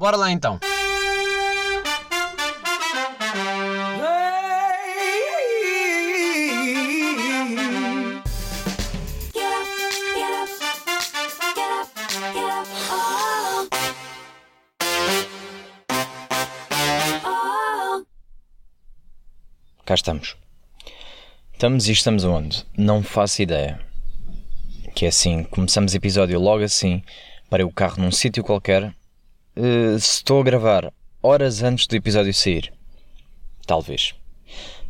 Bora lá então. Cá estamos. Estamos e estamos onde? Não faço ideia. Que é assim, começamos episódio logo assim, parei o carro num sítio qualquer. Uh, estou a gravar horas antes do episódio sair. Talvez.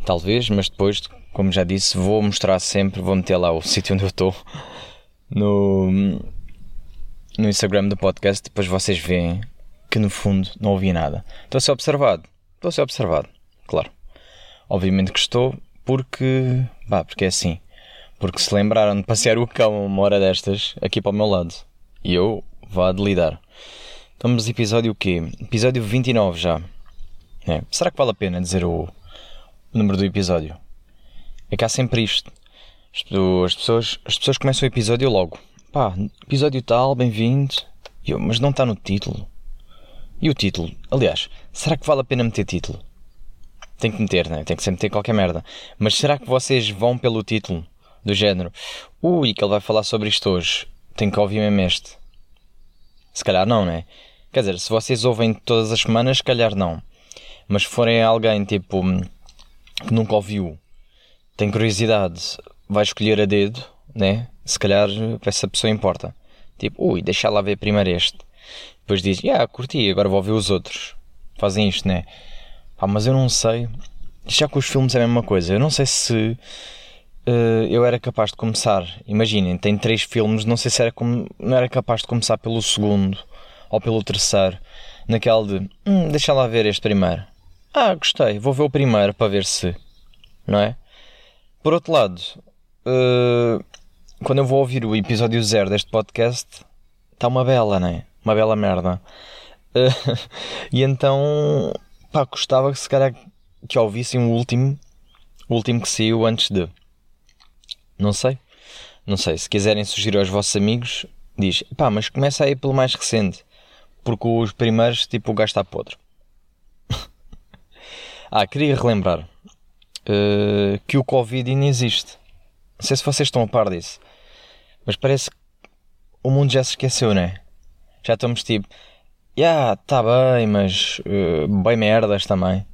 Talvez, mas depois, como já disse, vou mostrar sempre, vou meter lá o sítio onde eu estou no, no Instagram do podcast, depois vocês veem que no fundo não ouvi nada. Estou a ser observado. Estou a ser observado, claro. Obviamente que estou, porque. Bah, porque é assim. Porque se lembraram de passear o cão uma hora destas aqui para o meu lado. E eu vá de lidar. Estamos episódio o quê? Episódio 29 já. É. Será que vale a pena dizer o, o número do episódio? É que há sempre isto. As pessoas, as pessoas começam o episódio logo. Pá, episódio tal, bem-vindo. Mas não está no título. E o título? Aliás, será que vale a pena meter título? Tem que meter, né? Tem que sempre meter qualquer merda. Mas será que vocês vão pelo título? Do género, ui, que ele vai falar sobre isto hoje. Tenho que ouvir mesmo este. Se calhar não, né? Quer dizer, se vocês ouvem todas as semanas, se calhar não. Mas se forem alguém tipo que nunca ouviu, tem curiosidade, vai escolher a dedo, né? Se calhar essa pessoa importa. Tipo, ui, deixa lá ver primeiro este. Depois diz, ah, yeah, curti, agora vou ouvir os outros. Fazem isto, né? Ah, mas eu não sei. Já com os filmes é a mesma coisa. Eu não sei se uh, eu era capaz de começar. Imaginem, tem três filmes. Não sei se era como, não era capaz de começar pelo segundo ou pelo terceiro. Naquela de hum, deixa lá ver este primeiro. Ah, gostei. Vou ver o primeiro para ver se. Não é? Por outro lado, uh, quando eu vou ouvir o episódio zero deste podcast, está uma bela, não é? Uma bela merda. Uh, e então pá, gostava que se calhar que ouvissem o último, o último que saiu antes de. Não sei. Não sei. Se quiserem sugerir aos vossos amigos, diz, pá, mas começa aí pelo mais recente. Porque os primeiros, tipo, o gajo está podre. ah, queria relembrar uh, que o Covid ainda existe. Não sei se vocês estão a par disso. Mas parece que o mundo já se esqueceu, né? Já estamos tipo, yeah, tá bem, mas uh, bem merdas também.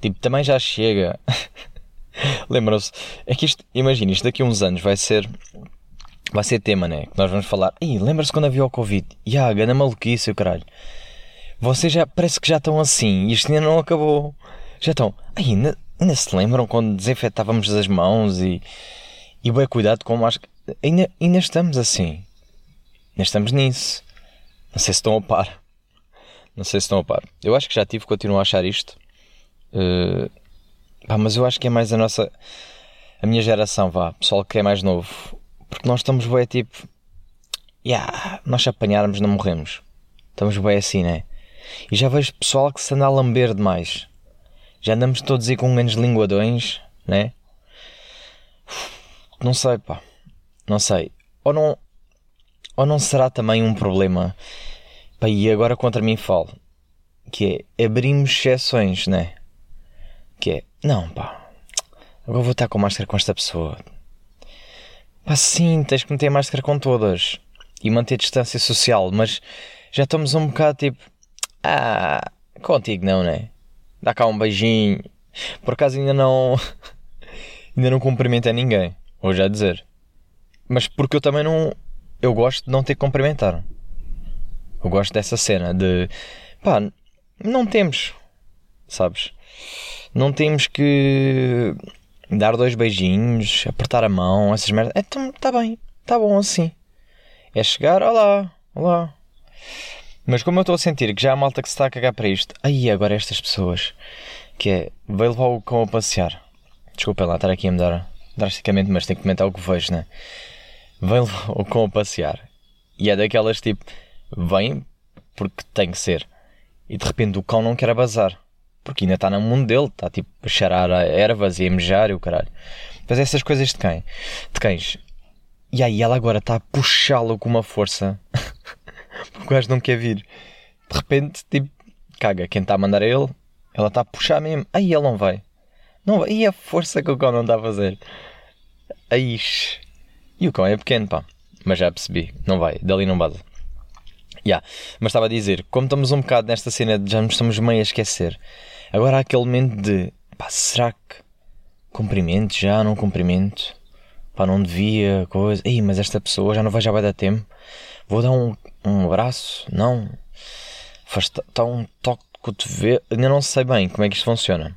Tipo, também já chega. Lembram-se? É que isto, imagina, isto daqui a uns anos vai ser. Vai ser tema, né? Que nós vamos falar. Ih, lembra-se quando havia o Covid? Ya, yeah, maluquice, o caralho. Vocês já parece que já estão assim e isto ainda não acabou. Já estão. Ainda, ainda se lembram quando desinfetávamos as mãos e. E bem cuidado com máscara. Ainda, ainda estamos assim. Ainda estamos nisso. Não sei se estão a par. Não sei se estão a par. Eu acho que já tive, continuo a achar isto. Uh, pá, mas eu acho que é mais a nossa. A minha geração, vá. Pessoal que é mais novo. Porque nós estamos bem tipo. Yeah, nós se apanharmos não morremos. Estamos bem assim, né? E já vejo pessoal que se anda a lamber demais. Já andamos todos aí com grandes linguadões, né? Não sei, pá. Não sei. Ou não. Ou não será também um problema Pá, e agora contra mim falo. Que é abrimos exceções, né? Que é, não, pá, agora vou estar com máscara com esta pessoa. Pá, sim, tens que meter máscara com todas e manter distância social, mas já estamos um bocado tipo, ah, contigo não, né? Dá cá um beijinho. Por acaso ainda não. ainda não cumprimentei ninguém, vou já dizer. Mas porque eu também não. Eu gosto de não ter que cumprimentar. Eu gosto dessa cena de pá, não temos, sabes? Não temos que dar dois beijinhos, apertar a mão, essas merdas. Então, tá bem, tá bom assim. É chegar, olá, olá. Mas como eu estou a sentir que já há malta que se está a cagar para isto, aí agora estas pessoas, que é, veio levar o cão a passear. Desculpem lá estar aqui a mudar drasticamente, mas tenho que comentar o que vejo, né? Veio levar o cão a passear. E é daquelas tipo, vem porque tem que ser. E de repente o cão não quer bazar. Porque ainda está no mundo dele, está tipo a cheirar a ervas e a mejar e o caralho. Mas essas coisas de quem? De cães. E aí ela agora está a puxá-lo com uma força. o gajo não quer vir. De repente, tipo, caga, quem está a mandar é ele, ela está a puxar mesmo. Aí ele não vai. Não vai. E a força que o cão não está a fazer. Aí. E o cão é pequeno, pá. Mas já percebi, não vai, dali não base. Yeah. Mas estava a dizer, como estamos um bocado nesta cena já nos estamos meio a esquecer, agora há aquele momento de pá, será que cumprimento já, não cumprimento? Pá, não devia, coisa. Ih, mas esta pessoa já não vai, já vai dar tempo. Vou dar um, um abraço? Não. Faz tá um toque de cotovelo. Ainda não sei bem como é que isto funciona.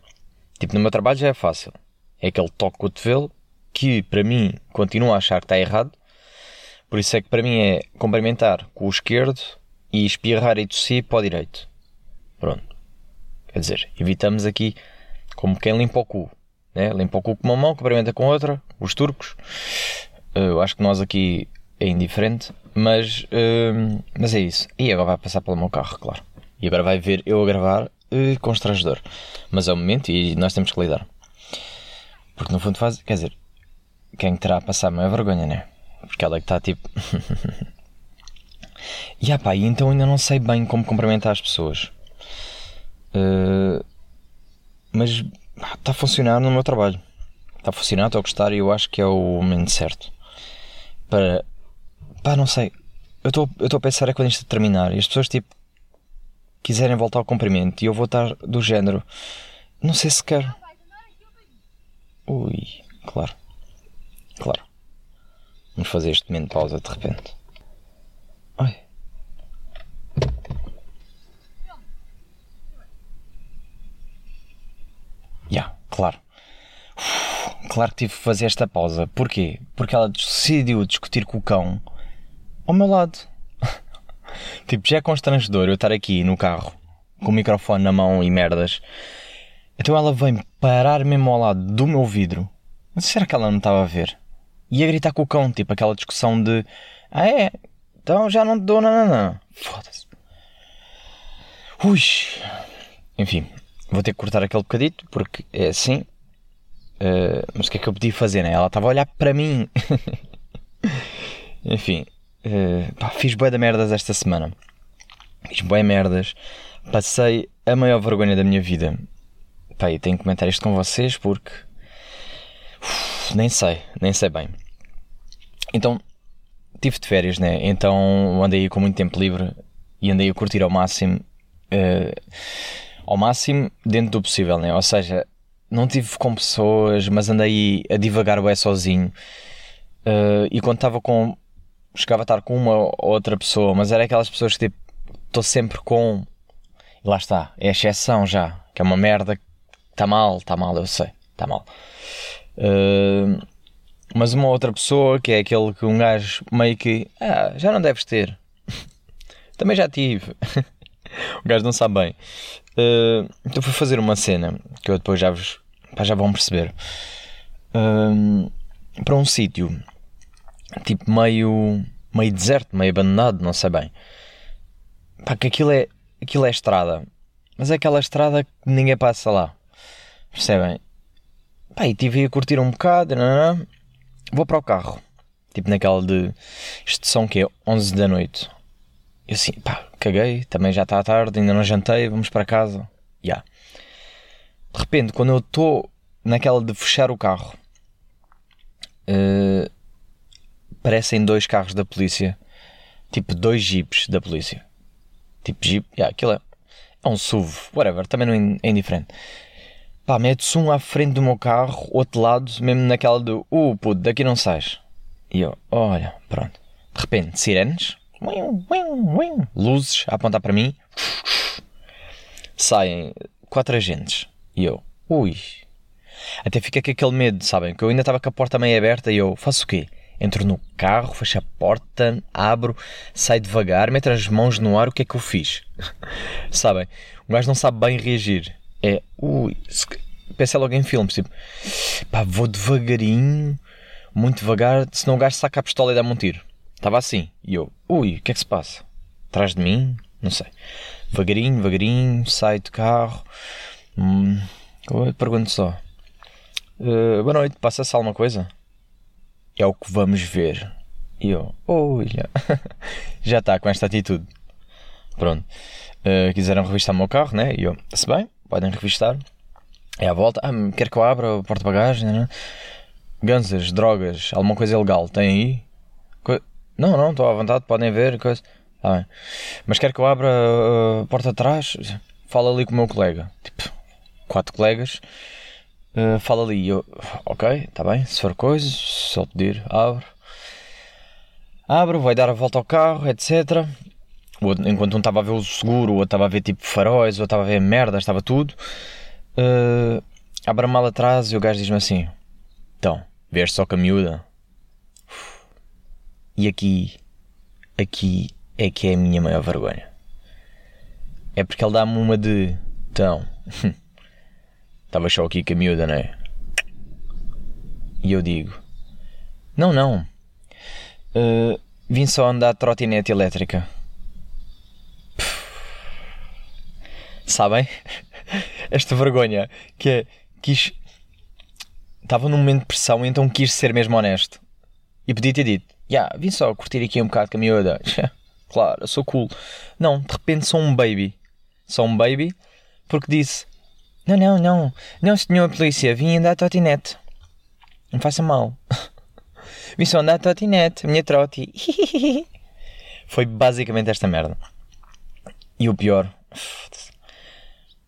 Tipo, no meu trabalho já é fácil. É aquele toque de cotovelo que, para mim, continuo a achar que está errado. Por isso é que para mim é cumprimentar com o esquerdo e espirrar e tossir para o direito. Pronto. Quer dizer, evitamos aqui como quem limpa o cu. Né? Limpa o cu com uma mão, cumprimenta com outra. Os turcos. Eu acho que nós aqui é indiferente. Mas, uh, mas é isso. E agora vai passar pelo meu carro, claro. E agora vai ver eu a gravar uh, constrangedor. Mas é o momento e nós temos que lidar. Porque no fundo faz. Quer dizer, quem terá a passar maior vergonha, né? Porque ela é que está tipo. e ah pá, então ainda não sei bem como cumprimentar as pessoas. Uh, mas está a funcionar no meu trabalho. Está a funcionar, estou a gostar e eu acho que é o momento certo. Para. pá, não sei. Eu estou a pensar é quando isto terminar e as pessoas tipo. quiserem voltar ao cumprimento e eu vou estar do género. Não sei se quero. Ui, claro. Claro. Vamos fazer este momento de pausa de repente. Yeah, claro. Uf, claro que tive que fazer esta pausa. Porquê? Porque ela decidiu discutir com o cão ao meu lado. tipo, já é constrangedor eu estar aqui no carro com o microfone na mão e merdas. Então ela vem parar mesmo ao lado do meu vidro. Mas será que ela não estava a ver? E a gritar com o cão, tipo aquela discussão de Ah é? Então já não te dou nananã. Foda-se. Ui. Enfim, vou ter que cortar aquele bocadito porque é assim. Uh, mas o que é que eu podia fazer, né? Ela estava a olhar para mim. Enfim, uh, pá, fiz bué de merdas esta semana. Fiz bué merdas. Passei a maior vergonha da minha vida. Pá, e tenho que comentar isto com vocês porque. Uf, nem sei, nem sei bem. Então, tive de férias, né? Então andei com muito tempo livre e andei a curtir ao máximo. Uh, ao máximo dentro do possível, né? Ou seja, não tive com pessoas, mas andei a divagar bem sozinho. Uh, e quando estava com. chegava a estar com uma ou outra pessoa, mas era aquelas pessoas que tipo. estou sempre com. E lá está, é exceção já, que é uma merda. Está mal, está mal, eu sei, está mal. Uh, mas uma outra pessoa, que é aquele que um gajo meio que. Ah, já não deves ter. Também já tive. o gajo não sabe bem. Uh, então fui fazer uma cena que eu depois já vos. Pá, já vão perceber. Uh, para um sítio tipo meio. meio deserto, meio abandonado, não sei bem. Pá, que aquilo é. aquilo é estrada. Mas é aquela estrada que ninguém passa lá. Percebem? Pá, e estive a curtir um bocado. Não, não, Vou para o carro. Tipo naquela de. Isto são que é 11 da noite. Eu assim, pá, caguei, também já está tarde, ainda não jantei, vamos para casa. Já. Yeah. De repente, quando eu estou naquela de fechar o carro, uh, parecem dois carros da polícia. Tipo, dois jeeps da polícia. Tipo, jeep, yeah, aquilo é, é um SUV, whatever, também não é, é indiferente. Pá, mete-se um à frente do meu carro, outro lado, mesmo naquela do uh, puto, daqui não sais. E eu, olha, pronto. De repente, sirenes, luzes a apontar para mim, saem quatro agentes. E eu, ui. Até fica com aquele medo, sabem? Que eu ainda estava com a porta meio aberta e eu, faço o quê? Entro no carro, fecho a porta, abro, saio devagar, meto as mãos no ar, o que é que eu fiz? sabem? O gajo não sabe bem reagir é ui, pensa logo em filmes, tipo, pá, vou devagarinho, muito devagar, senão o gajo saca a pistola e dá-me um tiro. Estava assim, e eu, ui, o que é que se passa? Atrás de mim? Não sei. Devagarinho, devagarinho, saio do carro, hum, pergunto só, uh, boa noite, passa-se alguma coisa? É o que vamos ver. E eu, olha, já está com esta atitude. Pronto. Uh, quiseram revistar o meu carro, né? E eu, se bem, podem revistar. É à volta, ah, quer que eu abra o porta-bagagem, né? Drogas, alguma coisa ilegal, tem aí? Não, não, estou à vontade, podem ver, coisa. Ah, bem. Mas quer que eu abra a porta de trás? Fala ali com o meu colega. Tipo, quatro colegas. Uh, fala ali. Eu, ok, está bem, se for coisa, se ele pedir, abro. Abro, vai dar a volta ao carro, etc. Enquanto um estava a ver o seguro, o outro estava a ver tipo faróis, o outro estava a ver merda, estava tudo. Uh, abre a mala atrás e o gajo diz-me assim: Então, vês só com a miúda? E aqui, aqui é que é a minha maior vergonha. É porque ele dá-me uma de. Então, estava só aqui com a miúda, não é? E eu digo: Não, não. Uh, vim só andar de trotinete elétrica. Sabem? esta vergonha que é, quis. Estava num momento de pressão, então quis ser mesmo honesto. E podia ter dito: yeah, vim só curtir aqui um bocado com a miúda. claro, eu sou cool. Não, de repente sou um baby. Sou um baby porque disse: Não, não, não, não, senhor polícia, vim andar a trotinete. Não faça mal. vim só andar a trotinete, minha troti. Foi basicamente esta merda. E o pior.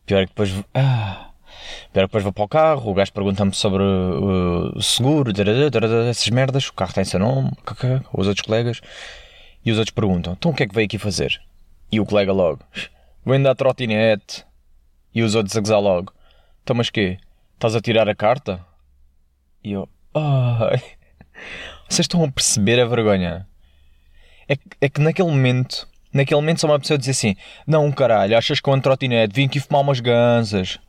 Pior é que depois. Ah, depois vou para o carro, o gajo pergunta-me sobre o uh, seguro, essas merdas, o carro tem seu nome, os outros colegas. E os outros perguntam: então o que é que veio aqui fazer? E o colega logo: vem dar trotinete. E os outros a gozar logo: então mas quê? Estás a tirar a carta? E eu: ai. Vocês estão a perceber a vergonha? É, é que naquele momento Naquele momento só uma pessoa dizer assim: Não, caralho, achas que eu ando trotinete? Vim aqui fumar umas ganzas.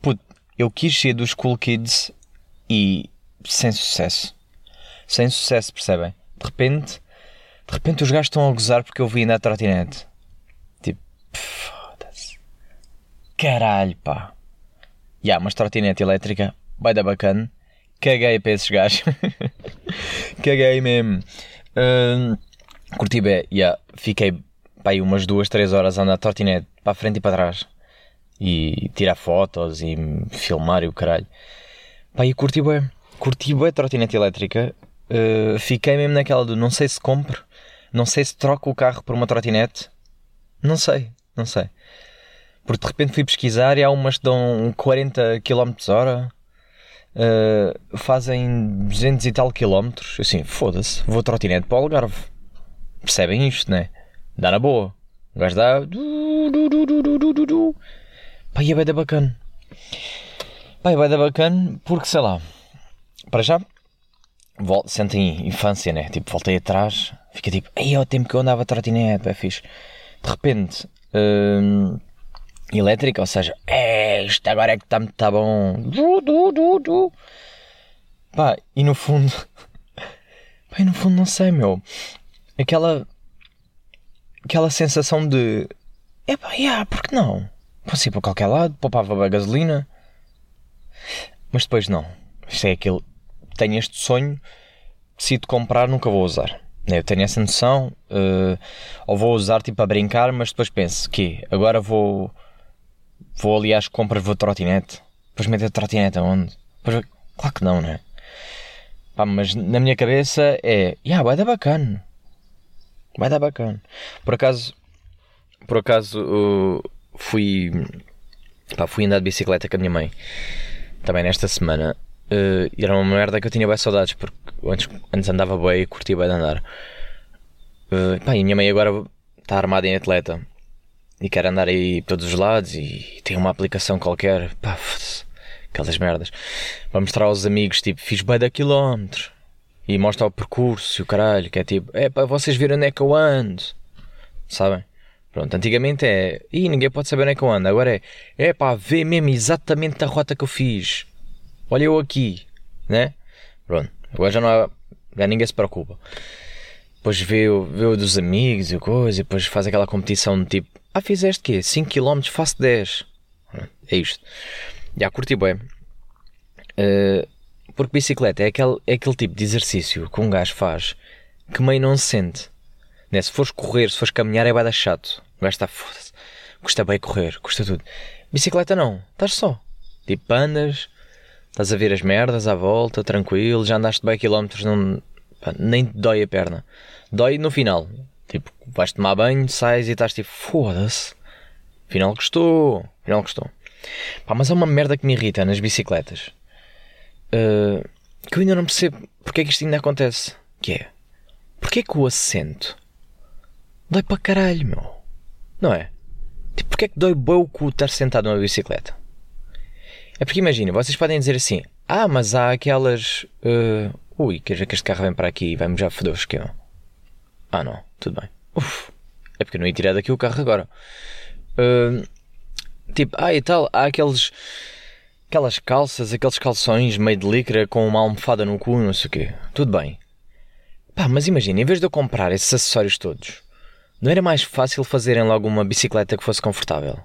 Puto, eu quis ser dos cool kids e sem sucesso. Sem sucesso, percebem? De repente, de repente os gajos estão a gozar porque eu vim andar trotinete. Tipo, foda-se. Caralho, pá. Ya, yeah, mas trotinete elétrica, vai dar bacana. Caguei para esses gajos. Caguei mesmo. Uh, Curti bem, yeah. fiquei pá, umas duas, três horas a andar trotinete para a frente e para trás e tirar fotos e filmar e o caralho. Pá, e curti bem, curti a trotinete elétrica. Uh, fiquei mesmo naquela do não sei se compro, não sei se troco o carro por uma trotinete, não sei, não sei. Porque de repente fui pesquisar e há umas que dão 40 km hora, uh, fazem 200 e tal quilómetros. Assim, foda-se, vou trotinete para o Algarve percebem isto, né? Dá na boa. O gajo dá. Pá, e é bem bacana. Pá, é bem bacana porque sei lá. Para já. Sentem infância, né? Tipo, voltei atrás. Fica tipo, ei, é o tempo que eu andava trotinete, é fixe. De repente. Hum, elétrica, ou seja, é, isto agora é que está tá bom. Pá, e no fundo. Pá, e no fundo não sei, meu aquela aquela sensação de epá, yeah, porque não? Posso ir para qualquer lado, poupava a gasolina. Mas depois não. Isto é aquele. Tenho este sonho, decido comprar, nunca vou usar. Eu tenho essa noção, uh, ou vou usar tipo a brincar, mas depois penso que agora vou vou ali às compras, vou trotinete. Depois meter trotinete aonde? Depois, claro que não, né? Pá, mas na minha cabeça é, yeah, vai dar bacana. Vai dar bacana. Por acaso, por acaso uh, fui, pá, fui andar de bicicleta com a minha mãe também nesta semana. Uh, era uma merda que eu tinha bem saudades porque antes, antes andava bem e curtia bem de andar. Uh, pá, e a minha mãe agora está armada em atleta e quer andar aí por todos os lados e tem uma aplicação qualquer, pá, aquelas merdas, para mostrar aos amigos, tipo, fiz bem da quilómetros e mostra o percurso e o caralho, que é tipo, é para vocês verem onde é que eu ando, sabem? Pronto, antigamente é, e ninguém pode saber onde é que eu ando, agora é, é para ver mesmo exatamente a rota que eu fiz, olha eu aqui, né? Pronto, agora já não há, já ninguém se preocupa. Depois vê, vê o dos amigos e coisa, e depois faz aquela competição de tipo, ah, fizeste quê? 5km, faço 10. É isto. Já curti bem. Uh, porque bicicleta é aquele, é aquele tipo de exercício que um gajo faz que meio não se sente. Né? Se fores correr, se fores caminhar, é vai dar chato. O gajo está foda-se. Custa bem correr, custa tudo. Bicicleta não, estás só. Tipo, andas, estás a ver as merdas à volta, tranquilo, já andaste bem quilómetros, não, pá, nem te dói a perna. Dói no final. Tipo, vais tomar banho, sais e estás tipo, foda-se. Final gostou, final gostou. Pá, mas há uma merda que me irrita nas bicicletas. Uh, que eu ainda não percebo porque é que isto ainda acontece. Que é, porque é que o assento dói para caralho, meu? Não é? Tipo, porque é que dói bem o cu estar sentado numa bicicleta? É porque imagina, vocês podem dizer assim: Ah, mas há aquelas. Uh, ui, que este carro vem para aqui e vai-me já foder o esquema. Ah, não, tudo bem. Uf, é porque eu não ia tirar daqui o carro agora. Uh, tipo, ah, e tal, há aqueles. Aquelas calças, aqueles calções meio de licra com uma almofada no cu, não sei o quê. Tudo bem. Pá, mas imagina, em vez de eu comprar esses acessórios todos, não era mais fácil fazerem logo uma bicicleta que fosse confortável?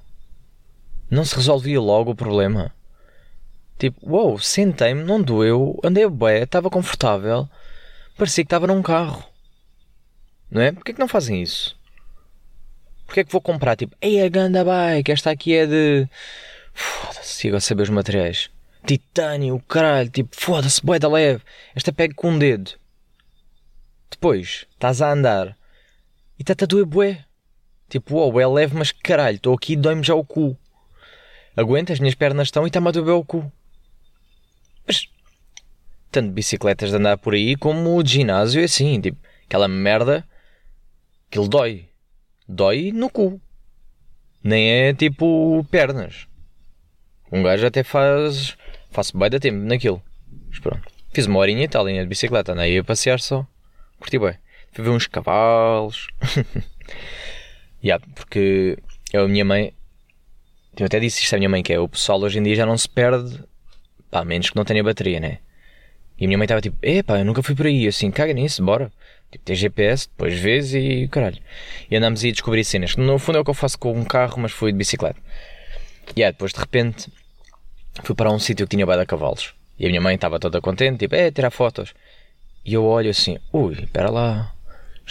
Não se resolvia logo o problema? Tipo, uou, wow, sentei-me, não doeu, andei bem, estava confortável, parecia que estava num carro. Não é? Porquê que não fazem isso? Porquê que vou comprar, tipo, ei, a ganda bike, esta aqui é de... Foda-se, a saber os materiais. Titânio, caralho, tipo, foda-se, boeda leve. Esta pega com um dedo. Depois, estás a andar e está-te a doer bué. Tipo, uau, é leve, mas caralho, estou aqui e dói-me já o cu. Aguenta, as minhas pernas estão e está-me a doer o cu. Mas, tanto bicicletas de andar por aí como de ginásio é assim, tipo, aquela merda, aquilo dói. Dói no cu. Nem é tipo pernas. Um gajo até faz. Faço bem da tempo naquilo. Mas pronto. Fiz uma horinha e tal, linha de bicicleta. Andei a passear só. Curti bem. Fui ver uns cavalos. yeah, porque eu, a minha mãe. Eu até disse isto à minha mãe, que é o pessoal hoje em dia já não se perde, pá, menos que não tenha bateria, né? E a minha mãe estava tipo, epá, eu nunca fui por aí, assim, caga nisso, bora. Tipo, tem GPS, depois vês e caralho. E andamos aí a descobrir cenas. No fundo é o que eu faço com um carro, mas fui de bicicleta. E yeah, depois de repente fui para um sítio que tinha baida cavalos. E a minha mãe estava toda contente, tipo, é, tirar fotos. E eu olho assim, ui, espera lá,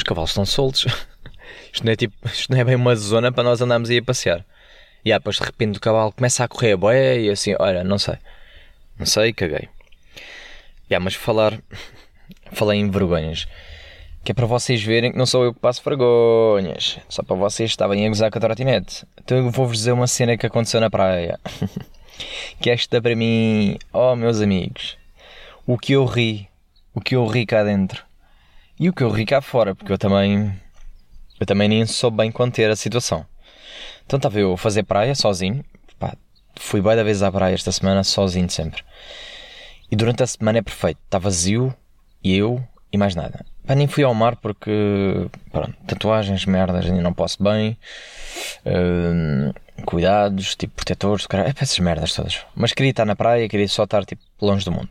os cavalos estão soltos. isto, não é tipo, isto não é bem uma zona para nós andarmos aí a passear. E aí, depois de repente o cavalo começa a correr a boia e assim, olha, não sei. Não sei, caguei. Yeah, mas falar. Falei em vergonhas. Que é para vocês verem que não sou eu que passo vergonhas. Só para vocês estavam a gozar com a trotinete. Então eu vou-vos dizer uma cena que aconteceu na praia. que esta para mim, oh meus amigos, o que eu ri, o que eu ri cá dentro. E o que eu ri cá fora, porque eu também. Eu também nem soube bem conter a situação. Então estava eu a fazer praia sozinho. Pá, fui bem da vez à praia esta semana, sozinho sempre. E durante a semana é perfeito. Está vazio, e eu e mais nada. Pá, nem fui ao mar porque. Pronto, tatuagens, merdas, ainda não posso bem. Uh, cuidados, tipo protetores, cara, é essas merdas todas. Mas queria estar na praia, queria só estar tipo longe do mundo.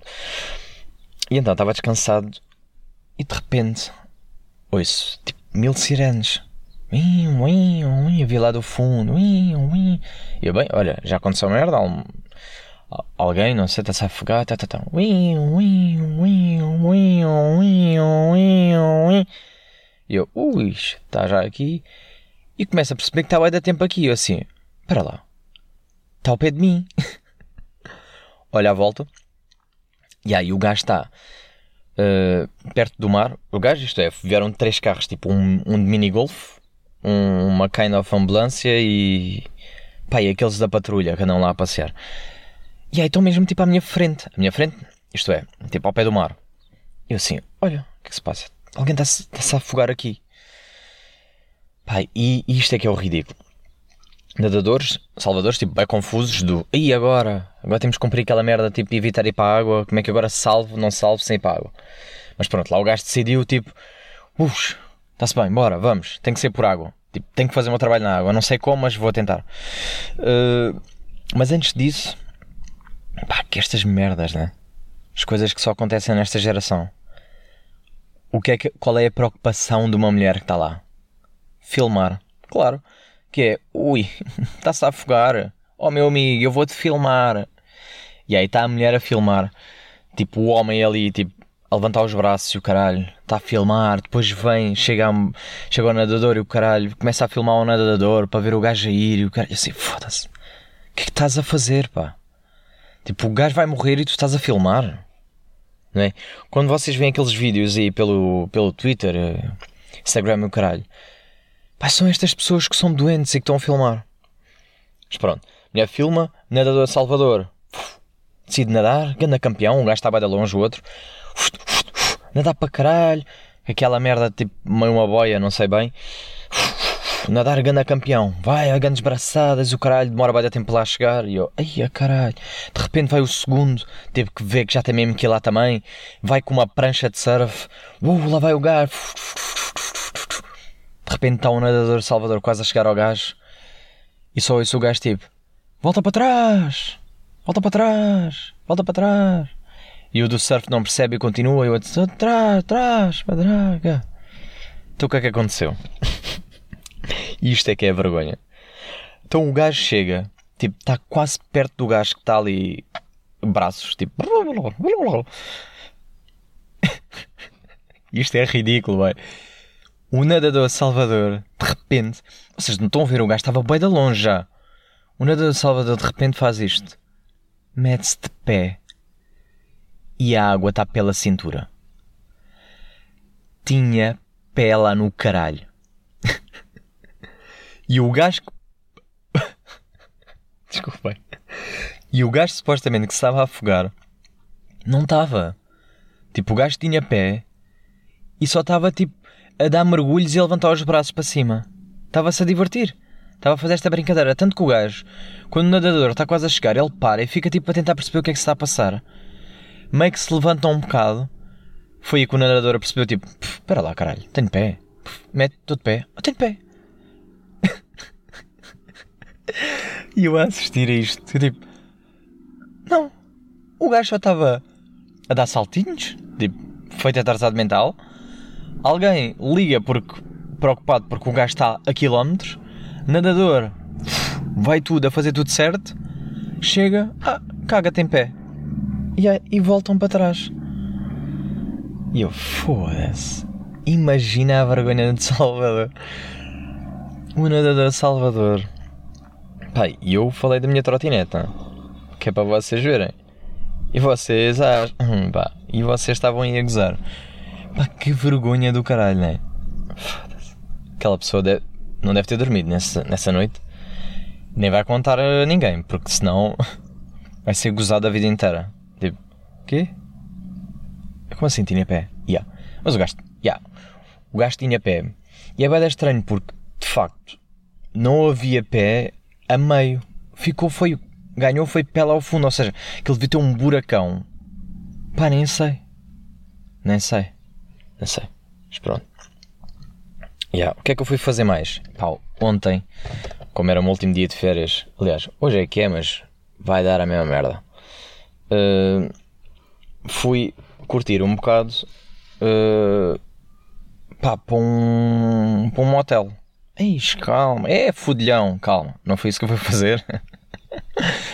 E então estava descansado e de repente, ouço, tipo, mil sirenes. Eu vi lá do fundo. E eu, bem, olha, já aconteceu merda. Alguém, não sei, está-se a afogar. Tá, tá, tá. E eu, ui, está já aqui. E começo a perceber que está a dar tempo aqui. Eu assim, para lá. Está ao pé de mim. Olha à volta. E aí o gajo está uh, perto do mar. O gajo, isto é, vieram três carros, tipo um, um de mini-golf, um, uma kind of ambulância e. pá, e aqueles da patrulha que andam lá a passear. E aí estão mesmo tipo à minha frente. À minha frente, isto é, tipo ao pé do mar. E eu assim, olha, o que é que se passa? Alguém está-se tá a afogar aqui. Pai, e isto é que é o ridículo. Nadadores, salvadores, tipo, bem confusos do e agora? Agora temos que cumprir aquela merda, tipo, evitar ir para a água. Como é que agora salvo, não salvo sem ir para a água? Mas pronto, lá o gajo decidiu, tipo, uff, está-se bem, bora, vamos, tem que ser por água. Tipo, tenho que fazer o meu trabalho na água. Não sei como, mas vou tentar. Uh, mas antes disso, pá, que estas merdas, né? As coisas que só acontecem nesta geração. O que é que, qual é a preocupação de uma mulher que está lá? Filmar. Claro. Que é, ui, está-se a afogar. Oh meu amigo, eu vou-te filmar. E aí está a mulher a filmar. Tipo, o homem ali, tipo, a levantar os braços e o caralho, está a filmar, depois vem, chega, a, chega ao nadador e o caralho começa a filmar o nadador para ver o gajo a ir e o caralho, assim, foda-se, o que é que estás a fazer, pá? Tipo, o gajo vai morrer e tu estás a filmar, não é? Quando vocês veem aqueles vídeos aí pelo, pelo Twitter, eh, Instagram e o caralho, pá, são estas pessoas que são doentes e que estão a filmar. Mas pronto, mulher filma, nadador Salvador, decide nadar, ganda campeão, um gajo está bem de longe o outro, nadar para caralho, aquela merda tipo meio uma boia, não sei bem. Nadar ganda campeão, vai a grandes braçadas, o caralho demora bem tempo lá a chegar. E eu, ai a caralho, de repente vai o segundo, teve que ver que já tem mesmo que ir lá também. Vai com uma prancha de surf, uh, lá vai o gajo. De repente está um nadador Salvador quase a chegar ao gajo e só isso o gajo tipo, volta para trás, volta para trás, volta para trás. E o do surf não percebe e continua. E o outro, atrás, atrás, para draga. Então o que é que aconteceu? Isto é que é a vergonha. Então o gajo chega, tipo, está quase perto do gajo que está ali, braços, tipo. Isto é ridículo, vai. O nadador Salvador, de repente, vocês não estão a ver, o gajo estava bem de longe já. O nadador Salvador de repente faz isto. Mete-se de pé e a água está pela cintura. Tinha pé lá no caralho. e o gajo. Desculpem. E o gajo supostamente que estava a afogar não estava. Tipo, o gajo tinha pé e só estava tipo a dar mergulhos e a levantar os braços para cima. Estava-se a divertir. Estava a fazer esta brincadeira. Tanto que o gajo, quando o nadador está quase a chegar, ele para e fica tipo a tentar perceber o que é que se está a passar meio que se levanta um bocado. Foi aí que o nadador percebeu, tipo, espera lá, caralho, tenho pé. Mete, estou de pé. Oh, tenho pé. e eu a assistir a isto, tipo, não. O gajo só estava a dar saltinhos, tipo, feito atrasado mental. Alguém liga porque preocupado porque o gajo está a quilómetros. Nadador vai tudo a fazer tudo certo. Chega, ah, caga, tem pé e, e voltam para trás. E eu, foda-se. Imagina a vergonha de Salvador. O nadador Salvador. Pai, e eu falei da minha trotineta. Que é para vocês verem. E vocês acham. Hum, pá, e vocês estavam aí a gozar. Pá, que vergonha do caralho, né? Aquela pessoa deve, não deve ter dormido nessa, nessa noite. Nem vai contar a ninguém, porque senão vai ser gozado a vida inteira. Tipo, quê? Como assim tinha pé? Yeah. Mas o gajo, yeah. o gajo tinha pé. E é bem estranho porque, de facto, não havia pé a meio. Ficou, foi, ganhou, foi pé lá ao fundo. Ou seja, que ele devia ter um buracão. Pá, nem sei. Nem sei. Nem sei. Mas pronto. Yeah. O que é que eu fui fazer mais? Pá, ontem, como era o meu último dia de férias, aliás, hoje é que é, mas vai dar a mesma merda uh, fui curtir um bocado uh, pá, para um, para um motel. Eis, calma, é fudilhão, calma, não foi isso que eu fui fazer.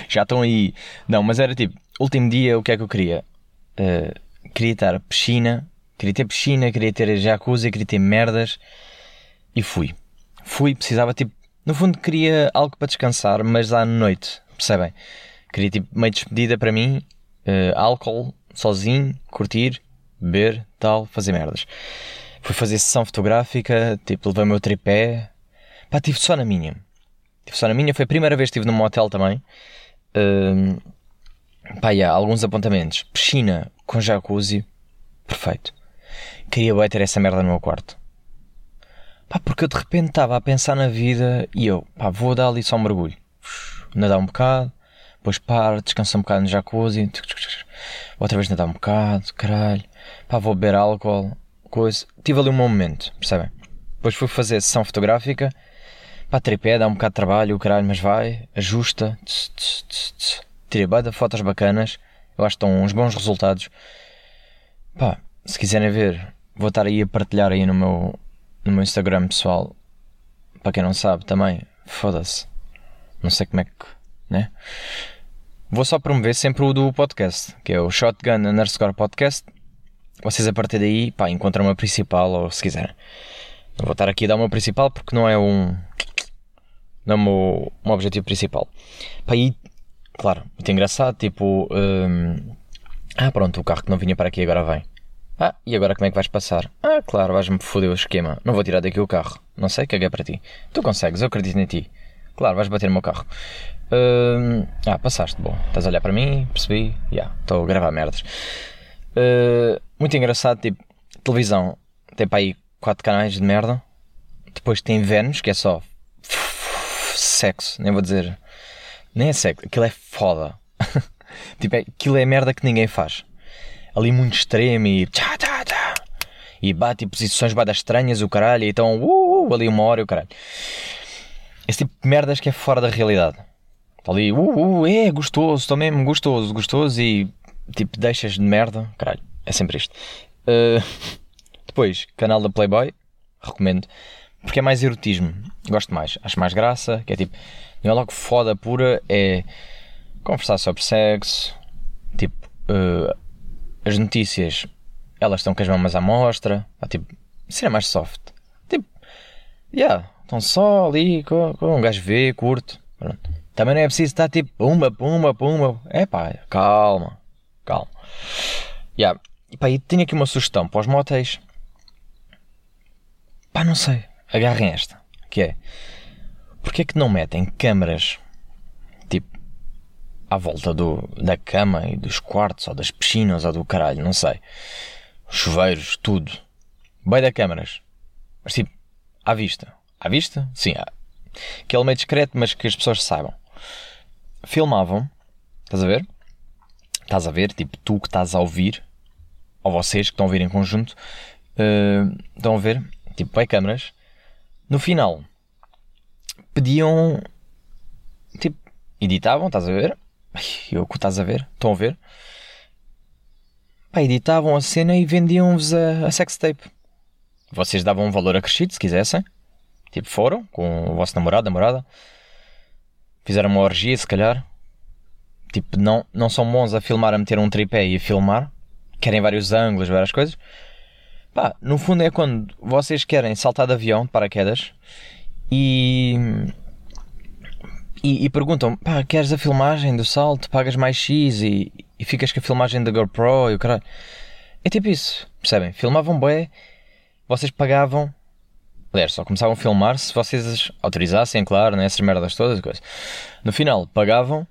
Já estão aí. Não, mas era tipo, último dia, o que é que eu queria? Uh, queria estar piscina, queria ter piscina, queria ter jacuzzi, queria ter merdas e fui. Fui, precisava tipo, no fundo queria algo para descansar, mas à noite, percebem? Queria tipo meio despedida para mim, uh, álcool, sozinho, curtir, beber, tal, fazer merdas. Fui fazer sessão fotográfica, tipo, levei o meu tripé. Pá, estive só na minha. Estive só na minha, foi a primeira vez que estive num motel também. Uh, pá, yeah, alguns apontamentos. Piscina com jacuzzi, perfeito. Queria bem ter essa merda no meu quarto. Pá, porque eu de repente estava a pensar na vida e eu, pá, vou dar ali só um mergulho. Nadar um bocado, depois paro, descanso um bocado no jacuzzi, outra vez nadar um bocado, caralho, pá, vou beber álcool, coisa. Tive ali um momento, percebem? Depois fui fazer sessão fotográfica, pá, tripé, dá um bocado de trabalho, o caralho, mas vai, ajusta, tss, tss, tss, tirei bada fotos bacanas, eu acho que estão uns bons resultados. Pá, se quiserem ver, vou estar aí a partilhar aí no meu, no meu Instagram pessoal. Para quem não sabe também, foda-se. Não sei como é que, né? Vou só promover sempre o do podcast, que é o Shotgun underscore podcast. vocês a partir daí, pá, encontram uma principal ou se quiserem. Não vou estar aqui a dar uma principal porque não é um. Não é um objetivo principal. Pá, e, claro, muito engraçado, tipo. Hum, ah, pronto, o carro que não vinha para aqui agora vem. Ah, e agora como é que vais passar? Ah, claro, vais-me foder o esquema. Não vou tirar daqui o carro. Não sei, caguei para ti. Tu consegues, eu acredito em ti. Claro, vais bater no meu carro. Uh, ah, passaste, bom. Estás a olhar para mim, percebi. Já, yeah, estou a gravar merdas. Uh, muito engraçado, tipo, televisão. Tem para aí 4 canais de merda. Depois tem Vênus, que é só sexo, nem vou dizer. Nem é sexo, aquilo é foda. tipo, é, aquilo é merda que ninguém faz. Ali muito extremo e tchá, tchá, tchá. E bate em posições badas estranhas, o caralho, e então uh, uh, ali uma hora o caralho. Esse tipo de merdas que é fora da realidade. Está ali, uh, uh, é gostoso, estou mesmo gostoso, gostoso e tipo deixas de merda. Caralho, é sempre isto. Uh, depois, canal da Playboy, recomendo. Porque é mais erotismo. Gosto mais. Acho mais graça. Que é tipo, não é logo foda pura, é conversar sobre sexo. Tipo, uh, as notícias, elas estão com as mamas à mostra. Ah, tipo, ser mais soft. Tipo, yeah, estão só ali com, com um gajo vê, curto. Pronto. Também não é preciso estar tipo pumba, pumba, pumba. É pá, calma, calma. Yeah. E pá, e tenho aqui uma sugestão para os motéis. Pá, não sei. Agarrem esta. Que é. Porquê é que não metem câmaras à volta do, da cama e dos quartos ou das piscinas ou do caralho, não sei. Chuveiros, tudo. Bem da câmaras. Mas tipo, à vista. À vista? Sim, há. Aquele meio discreto, mas que as pessoas saibam filmavam, estás a ver? Estás a ver, tipo, tu que estás a ouvir, ou vocês que estão a ouvir em conjunto, uh, estão a ver, tipo, bem câmaras. No final, pediam, tipo, editavam, estás a ver? Eu que estás a ver, estão a ver? Pá, editavam a cena e vendiam-vos a, a sextape. Vocês davam um valor acrescido se quisessem. Tipo, foram com o vosso namorado, namorada fizeram uma orgia, se calhar. Tipo, não, não são bons a filmar, a meter um tripé e a filmar. Querem vários ângulos, várias coisas. Pá, no fundo é quando vocês querem saltar de avião, de paraquedas, e, e, e, perguntam, pá, queres a filmagem do salto? Pagas mais X e, e ficas com a filmagem da GoPro e o caralho. É tipo isso, percebem? Filmavam bem, vocês pagavam Aliás, só começavam a filmar se vocês autorizassem, claro, né, merdas todas. Coisa. No final, pagavam,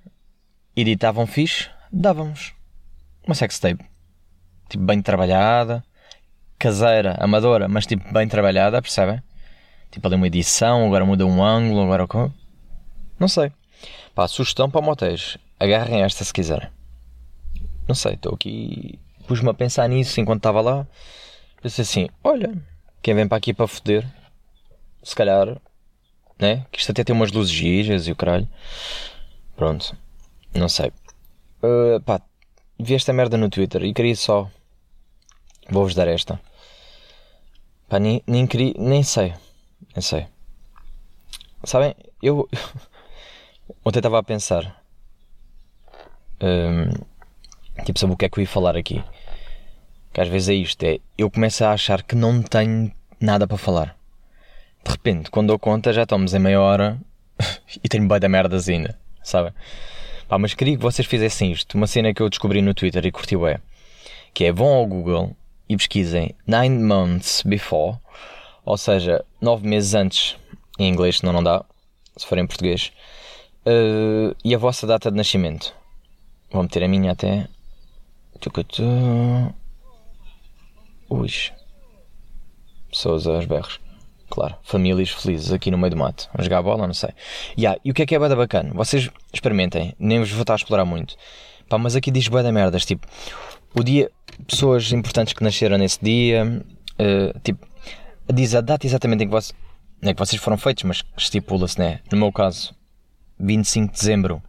editavam fixe, dávamos uma sextape. Tipo, bem trabalhada, caseira, amadora, mas tipo, bem trabalhada, percebem? Tipo, ali uma edição, agora muda um ângulo, agora Não sei. Pá, sugestão para motéis. Agarrem esta se quiserem. Não sei, estou aqui. Pus-me a pensar nisso enquanto estava lá. Pensei assim: olha, quem vem para aqui para foder se calhar, né? Que isto até tem umas luzes giras e o caralho. Pronto, não sei. Uh, pá, vi esta merda no Twitter e queria só. Vou-vos dar esta. Pá, nem, nem queria. Nem sei. Nem sei. Sabem, eu. Ontem estava a pensar. Um, tipo, sobre o que é que eu ia falar aqui. Que às vezes é isto: é. Eu começo a achar que não tenho nada para falar de repente, quando dou conta, já estamos em meia hora e tenho bem da merdas ainda, sabe? Pá, mas queria que vocês fizessem isto. Uma cena que eu descobri no Twitter e curti é que é vão ao Google e pesquisem nine months before, ou seja, nove meses antes, em inglês, senão não dá, se for em português, uh, e a vossa data de nascimento. Vou meter a minha até. Ui. Pessoas aos berros. Claro, famílias felizes aqui no meio do mato. A jogar bola, não sei. Yeah, e o que é que é bada bacana? Vocês experimentem, nem vos vou estar a explorar muito. Pá, mas aqui diz bada merdas, tipo, o dia, pessoas importantes que nasceram nesse dia, uh, tipo, diz a data exatamente em que, vocês, em que vocês foram feitos, mas estipula-se, né? No meu caso, 25 de dezembro.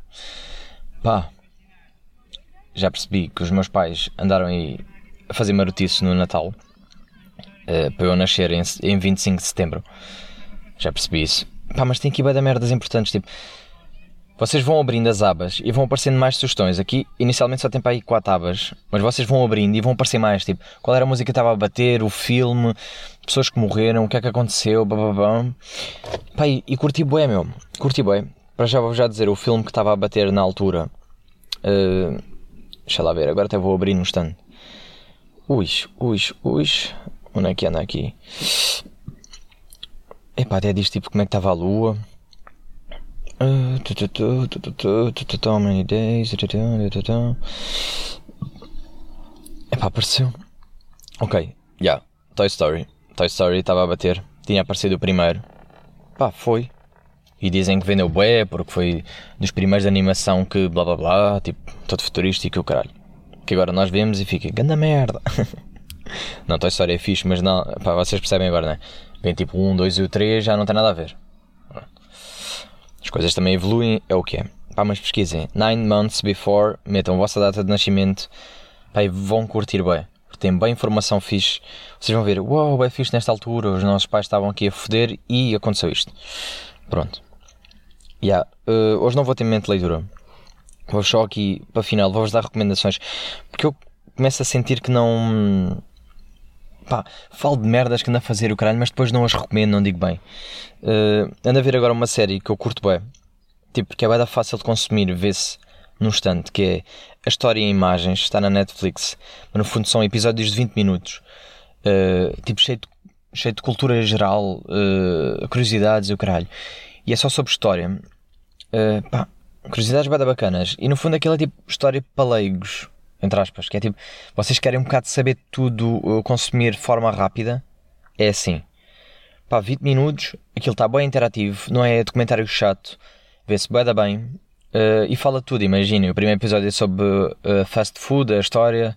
Pá, já percebi que os meus pais andaram aí a fazer marotice no Natal uh, para eu nascer em, em 25 de setembro. Já percebi isso. Pá, mas tem aqui bem da merdas importantes, tipo. vocês vão abrindo as abas e vão aparecendo mais sugestões. Aqui, inicialmente, só tem para aí quatro abas, mas vocês vão abrindo e vão aparecer mais. Tipo, qual era a música que estava a bater, o filme, pessoas que morreram, o que é que aconteceu, bababam. Pá, e, e curti bué, meu. Curti bué. Para já vou já dizer, o filme que estava a bater na altura. Uh, deixa lá ver, agora até vou abrir no stand. Ui, ui, ui. Onde é que anda aqui? Epá, até diz tipo como é que estava a lua. How many days? Epá, apareceu. Ok, já. Yeah. Toy Story. Toy Story estava a bater. Tinha aparecido o primeiro. Pá, foi. E dizem que vendeu bué porque foi dos primeiros de animação que blá blá blá, tipo, todo futurístico e o caralho. Que agora nós vemos e fica, ganda merda. não, Toy Story é fixe, mas não, pá, vocês percebem agora, né? Vem tipo o 1, 2 e o 3, já não tem nada a ver. As coisas também evoluem, é o que é. Pá, mas pesquisem. Nine months before, metam a vossa data de nascimento. Pá, e vão curtir bem. Tem bem informação fixe. Vocês vão ver, uau, wow, é fixe nesta altura. Os nossos pais estavam aqui a foder e aconteceu isto. Pronto. Yeah. Uh, hoje não vou ter mente de leitura. Vou só aqui, para final, vou-vos dar recomendações. Porque eu começo a sentir que não pá, falo de merdas que ando a fazer o caralho, mas depois não as recomendo, não digo bem. Uh, ando a ver agora uma série que eu curto bem, tipo, porque é bem fácil de consumir, vê-se num instante, que é a história em imagens, está na Netflix, mas no fundo são episódios de 20 minutos, uh, tipo, cheio de, cheio de cultura geral, uh, curiosidades e o caralho. E é só sobre história. Uh, pá, curiosidades bem bacanas. E no fundo aquilo é tipo história para leigos entre aspas, que é tipo, vocês querem um bocado saber tudo, uh, consumir de forma rápida, é assim. Pá, 20 minutos, aquilo está bem interativo, não é documentário chato, vê-se bem da bem, uh, e fala tudo, imaginem, o primeiro episódio é sobre uh, fast food, a história,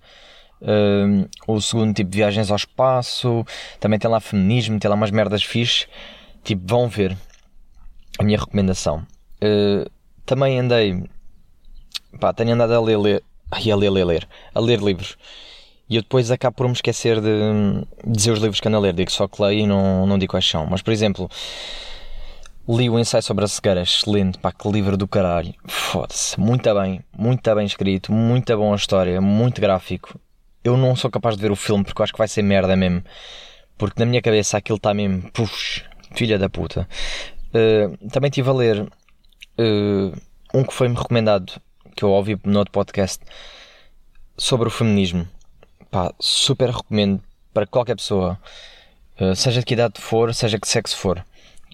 uh, o segundo tipo viagens ao espaço, também tem lá feminismo, tem lá umas merdas fixe, tipo, vão ver, a minha recomendação. Uh, também andei, pá, tenho andado a ler, ler Ai, a ler, ler, ler. A ler livros. E eu depois acabo por me esquecer de, dizer os livros que ando a ler. Digo só que leio e não, não digo quais são. Mas, por exemplo, li o ensaio sobre a cegueira. Excelente, pá, que livro do caralho. Foda-se. Muito bem, muito bem escrito, muito boa história, muito gráfico. Eu não sou capaz de ver o filme porque eu acho que vai ser merda mesmo. Porque na minha cabeça aquilo está mesmo. Pux, filha da puta. Uh, também estive a ler uh, um que foi-me recomendado que eu ouvi no outro podcast sobre o feminismo. Pá, super recomendo para qualquer pessoa, eh, seja de que idade for, seja que sexo for,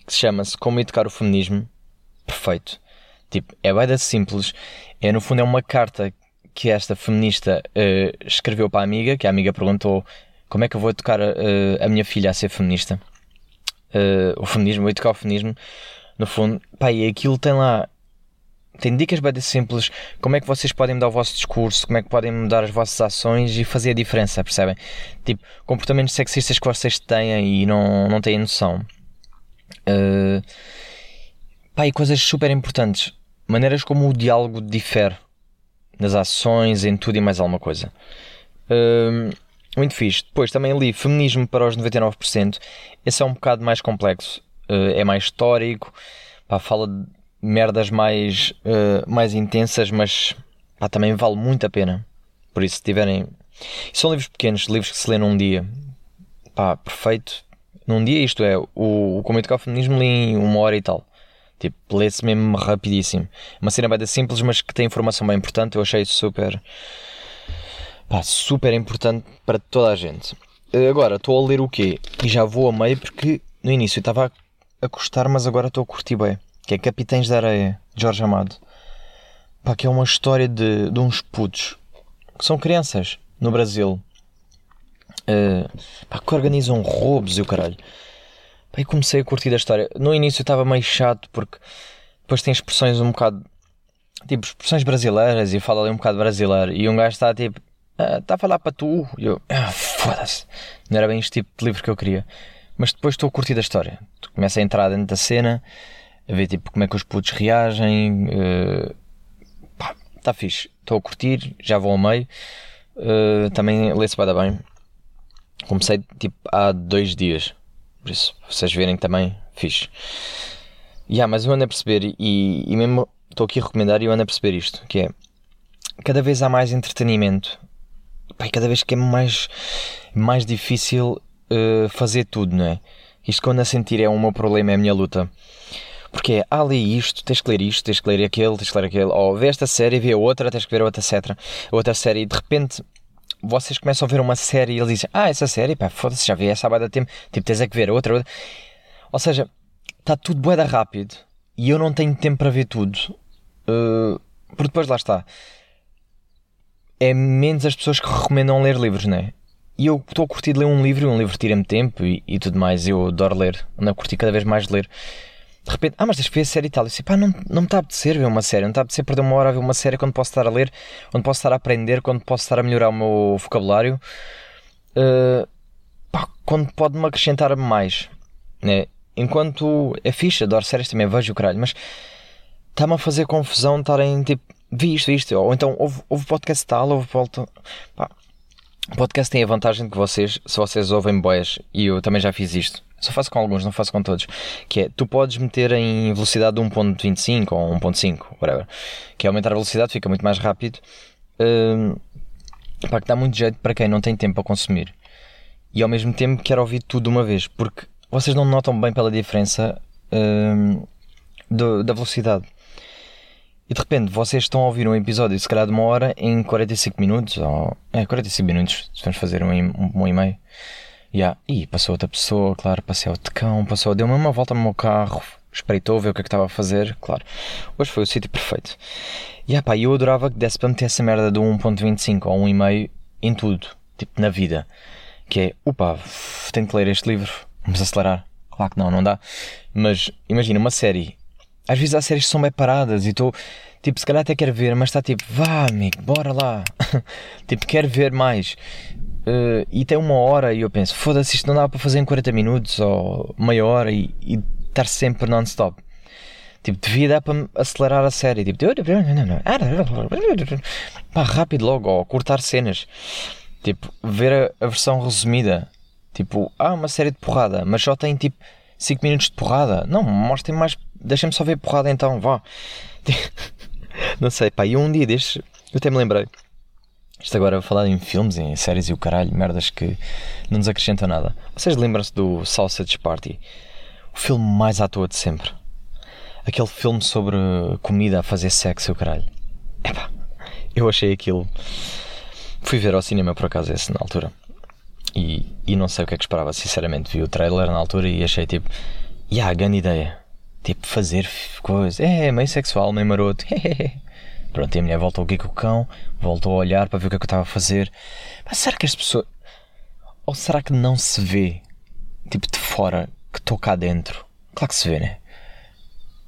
que se chama-se Como Educar o Feminismo. Perfeito. Tipo, é bem simples. É, no fundo, é uma carta que esta feminista uh, escreveu para a amiga, que a amiga perguntou como é que eu vou educar uh, a minha filha a ser feminista. Uh, o feminismo, vou educar o feminismo. No fundo, pá, e aquilo tem lá tem dicas bem simples, como é que vocês podem mudar o vosso discurso, como é que podem mudar as vossas ações e fazer a diferença, percebem? Tipo, comportamentos sexistas que vocês têm e não, não têm noção. Uh, pá, e coisas super importantes. Maneiras como o diálogo difere nas ações, em tudo e mais alguma coisa. Uh, muito fixe. Depois também li Feminismo para os 99%. Esse é um bocado mais complexo. Uh, é mais histórico. Pá, fala merdas mais, uh, mais intensas, mas pá, também vale muito a pena. Por isso, se tiverem. São livros pequenos, livros que se lê num dia. Pá, perfeito. Num dia, isto é, o, o Como Educar o Feminismo li em uma hora e tal. Tipo, lê-se mesmo rapidíssimo. Uma cena bem simples, mas que tem informação bem importante. Eu achei super. Pá, super importante para toda a gente. Eh, agora, estou a ler o quê? E já vou a meio porque no início estava a gostar, mas agora estou a curtir bem que é Capitães da Areia, de Jorge Amado. Pá, que é uma história de, de uns putos que são crianças no Brasil uh, pá, que organizam roubos e o caralho. Pá, e comecei a curtir a história. No início estava meio chato porque depois tem expressões um bocado tipo expressões brasileiras e fala ali um bocado brasileiro e um gajo está tipo está ah, a falar para tu e eu ah, foda-se não era bem este tipo de livro que eu queria mas depois estou a curtir a história tu começa a entrar dentro da cena a ver tipo como é que os putos reagem. Uh, pá, está fixe. Estou a curtir, já vou ao meio. Uh, também lê-se bem, bem. Comecei tipo há dois dias. Por isso, vocês verem também, fixe. Yeah, mas eu ando a perceber e, e mesmo estou aqui a recomendar e eu ando a perceber isto, que é cada vez há mais entretenimento. Pai, cada vez que é mais, mais difícil uh, fazer tudo, não é? Isto quando a sentir é o meu problema, é a minha luta. Porque é, ah, li isto, tens que ler isto, tens que ler aquele, tens que ler aquele. Ou vê esta série, vê a outra, tens que ver outra, etc. Outra série. E de repente vocês começam a ver uma série e eles dizem, ah, essa série, pá, foda-se, já vi essa há tempo. Tipo, tens é que ver outra, outra. Ou seja, está tudo boeda rápido e eu não tenho tempo para ver tudo. Uh, porque depois lá está. É menos as pessoas que recomendam ler livros, não é? E eu estou a curtir de ler um livro, um livro tira-me tempo e, e, tudo mais. Eu adoro ler, ando a curtir cada vez mais de ler. De repente, ah, mas deixa ver a série e tal. Eu disse, pá, não, não me está a apetecer ver uma série, não me está a apetecer perder uma hora a ver uma série quando posso estar a ler, quando posso estar a aprender, quando posso estar a melhorar o meu vocabulário. Uh, pá, quando pode-me acrescentar mais, né? Enquanto é fixe, adoro séries também, vejo o caralho, mas está-me a fazer confusão estarem tipo, vi isto, vi isto, ou então houve, houve podcast tal, houve volta. Pá, o podcast tem a vantagem de que vocês, se vocês ouvem boias, e eu também já fiz isto, só faço com alguns, não faço com todos, que é, tu podes meter em velocidade de 1.25 ou 1.5, whatever, que é aumentar a velocidade, fica muito mais rápido, uh, pá, que dá muito jeito para quem não tem tempo a consumir. E ao mesmo tempo quer ouvir tudo de uma vez, porque vocês não notam bem pela diferença uh, do, da velocidade. E de repente vocês estão a ouvir um episódio, se calhar de uma hora, em 45 minutos, ou. É, 45 minutos, se vamos fazer um, um, um e meio. Yeah. E passou outra pessoa, claro, passei ao tecão, passou, deu-me uma volta no meu carro, espreitou, ver o que é que estava a fazer, claro. Hoje foi o sítio perfeito. E yeah, pá, eu adorava que desse para meter essa merda do 1.25 ou 1,5 em tudo, tipo na vida. Que é, opa, tenho que ler este livro, vamos acelerar. Claro que não, não dá. Mas imagina uma série às vezes há séries que são bem paradas e estou, tipo, se calhar até quero ver, mas está tipo, vá amigo, bora lá. tipo, quero ver mais. Uh, e tem uma hora e eu penso, foda-se, isto não dá para fazer em 40 minutos ou meia hora e, e estar sempre non-stop. Tipo, devia dar para acelerar a série. Tipo, pá, rápido logo, ou cortar cenas. Tipo, ver a, a versão resumida. Tipo, ah, uma série de porrada, mas só tem tipo 5 minutos de porrada. Não, mostrem mais deixa-me só ver porrada então, vá. não sei, pá, e um dia destes, eu até me lembrei. Isto agora a falar em filmes, em séries e o caralho, merdas que não nos acrescentam nada. Vocês lembram-se do Sausage Party? O filme mais à toa de sempre. Aquele filme sobre comida a fazer sexo e o caralho. Epá, eu achei aquilo. Fui ver ao cinema por acaso esse na altura. E, e não sei o que é que esperava, sinceramente. Vi o trailer na altura e achei tipo. Yeah, grande ideia tipo, fazer coisas. É, meio sexual, meio maroto. Pronto, e a mulher voltou aqui com o cão, voltou a olhar para ver o que é que eu estava a fazer. Mas será que as pessoas. Ou será que não se vê, tipo, de fora, que estou cá dentro? Claro que se vê, né?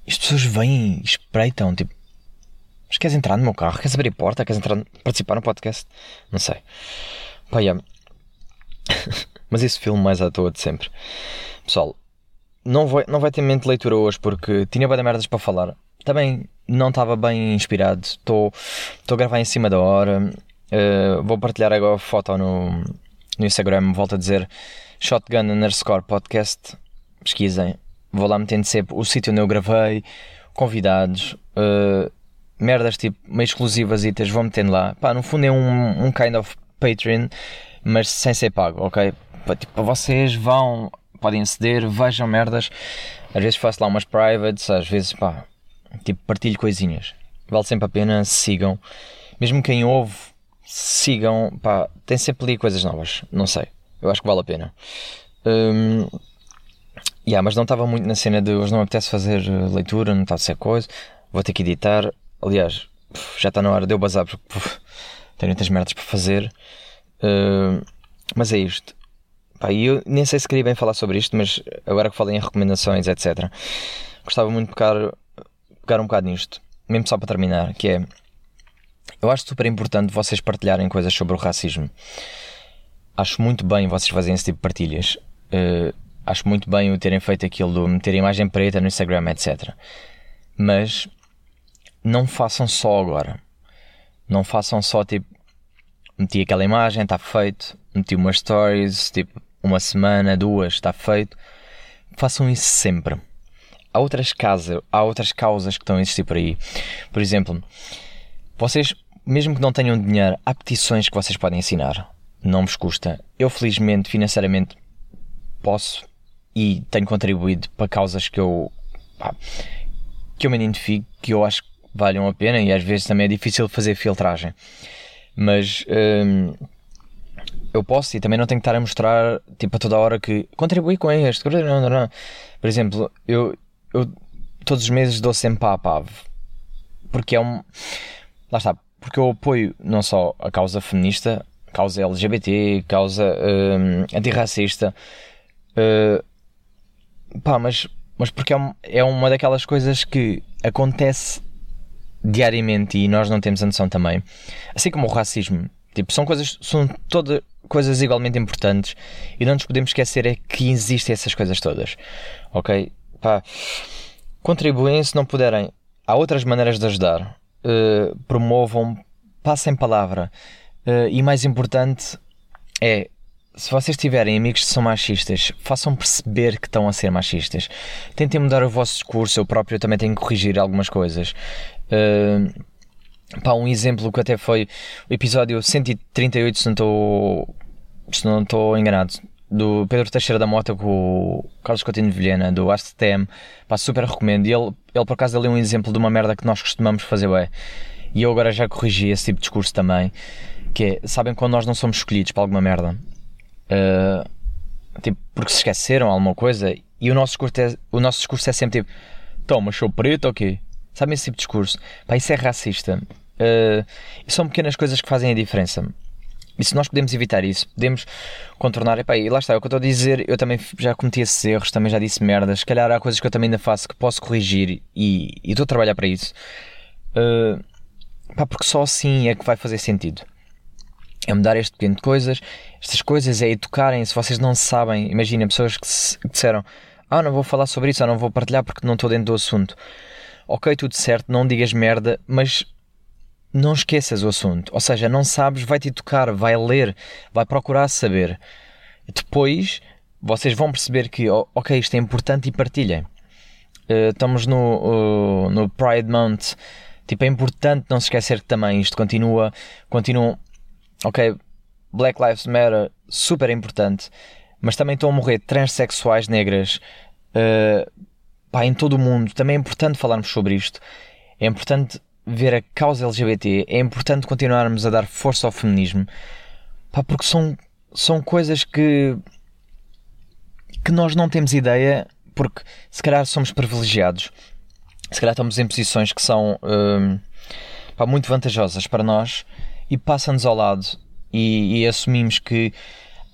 As pessoas vêm espreitam, tipo. Mas queres entrar no meu carro? Queres abrir a porta? Queres entrar, participar no podcast? Não sei. Pá, yeah. Mas esse filme mais à toa de sempre. Pessoal, não vai, não vai ter mente de leitura hoje porque tinha bem merdas para falar. Também não estava bem inspirado. Estou a gravar em cima da hora. Uh, vou partilhar agora a foto no, no Instagram. Volto a dizer Shotgun underscore podcast. Pesquisem. Vou lá metendo sempre o sítio onde eu gravei, convidados, uh, merdas tipo meio exclusivas e vou metendo lá. Pá, no fundo é um, um kind of Patreon, mas sem ser pago, ok? Tipo, vocês vão podem aceder, vejam merdas. Às vezes faço lá umas privates, às vezes pá, tipo partilho coisinhas. Vale sempre a pena, sigam. Mesmo quem ouve, sigam, pá, tem sempre ali coisas novas. Não sei, eu acho que vale a pena. Um, yeah, mas não estava muito na cena de hoje não me apetece fazer eh, leitura, não está a ser coisa. Vou ter que editar. Aliás, já está na hora de eu bazar porque tenho muitas merdas para fazer. Uh, mas é isto. Pá, eu nem sei se queria bem falar sobre isto, mas agora que falei em recomendações, etc., gostava muito de pegar, pegar um bocado nisto, mesmo só para terminar, que é eu acho super importante vocês partilharem coisas sobre o racismo. Acho muito bem vocês fazerem esse tipo de partilhas. Uh, acho muito bem o terem feito aquilo de meter imagem preta no Instagram, etc. Mas não façam só agora. Não façam só tipo. Meti aquela imagem, está feito. Meti umas stories, tipo, uma semana, duas, está feito. Façam isso sempre. há outras casas, há outras causas que estão a existir por aí. Por exemplo, vocês, mesmo que não tenham dinheiro, há petições que vocês podem ensinar. Não vos custa. Eu, felizmente, financeiramente, posso e tenho contribuído para causas que eu pá, que eu me identifico, que eu acho que valham a pena e às vezes também é difícil fazer filtragem. Mas hum, eu posso e também não tenho que estar a mostrar tipo a toda hora que contribuí com este. Por exemplo, eu, eu todos os meses dou sempre para a porque é um. Lá está, porque eu apoio não só a causa feminista, causa LGBT, causa hum, antirracista, uh, pá, mas, mas porque é, um, é uma daquelas coisas que acontece diariamente e nós não temos a noção também. Assim como o racismo. Tipo, são coisas, são todas coisas igualmente importantes e não nos podemos esquecer é que existem essas coisas todas. Ok? Pá, contribuem se não puderem. Há outras maneiras de ajudar. Uh, promovam, passem palavra. Uh, e mais importante é se vocês tiverem amigos que são machistas, façam perceber que estão a ser machistas. Tentem mudar o vosso discurso. Eu próprio também tenho que corrigir algumas coisas. Uh, pá, um exemplo que até foi o episódio 138, se não estou, se não estou enganado, do Pedro Teixeira da Mota com o Carlos Coutinho de Vilhena, do AskTM. Pá, super recomendo. E ele, ele por acaso deu um exemplo de uma merda que nós costumamos fazer, ué. E eu agora já corrigi esse tipo de discurso também. Que é, sabem quando nós não somos escolhidos para alguma merda? Uh, tipo, porque se esqueceram alguma coisa e o nosso discurso é, o nosso discurso é sempre tipo, então, mas sou preto ou okay? quê? Sabem esse tipo de discurso? Pá, isso é racista. Uh, são pequenas coisas que fazem a diferença. E se nós podemos evitar isso, podemos contornar. Epá, e lá está, é o que eu estou a dizer. Eu também já cometi esses erros, também já disse merdas. Se calhar há coisas que eu também ainda faço que posso corrigir e, e estou a trabalhar para isso. Uh, pá, porque só assim é que vai fazer sentido é mudar este pequeno de coisas. Estas coisas é educarem. Se vocês não sabem, imagina pessoas que, se, que disseram: Ah, não vou falar sobre isso, ou não vou partilhar porque não estou dentro do assunto. Ok, tudo certo, não digas merda, mas não esqueças o assunto. Ou seja, não sabes, vai-te educar, vai ler, vai procurar saber. Depois vocês vão perceber que, ok, isto é importante e partilhem. Uh, estamos no, uh, no Pride Month. Tipo, é importante não se esquecer que também isto continua, continua ok, Black Lives Matter, super importante, mas também estão a morrer transexuais negras uh, pá, em todo o mundo. Também é importante falarmos sobre isto. É importante ver a causa LGBT. É importante continuarmos a dar força ao feminismo, pá, porque são, são coisas que, que nós não temos ideia, porque se calhar somos privilegiados, se calhar estamos em posições que são uh, pá, muito vantajosas para nós e passa-nos ao lado e, e, assumimos que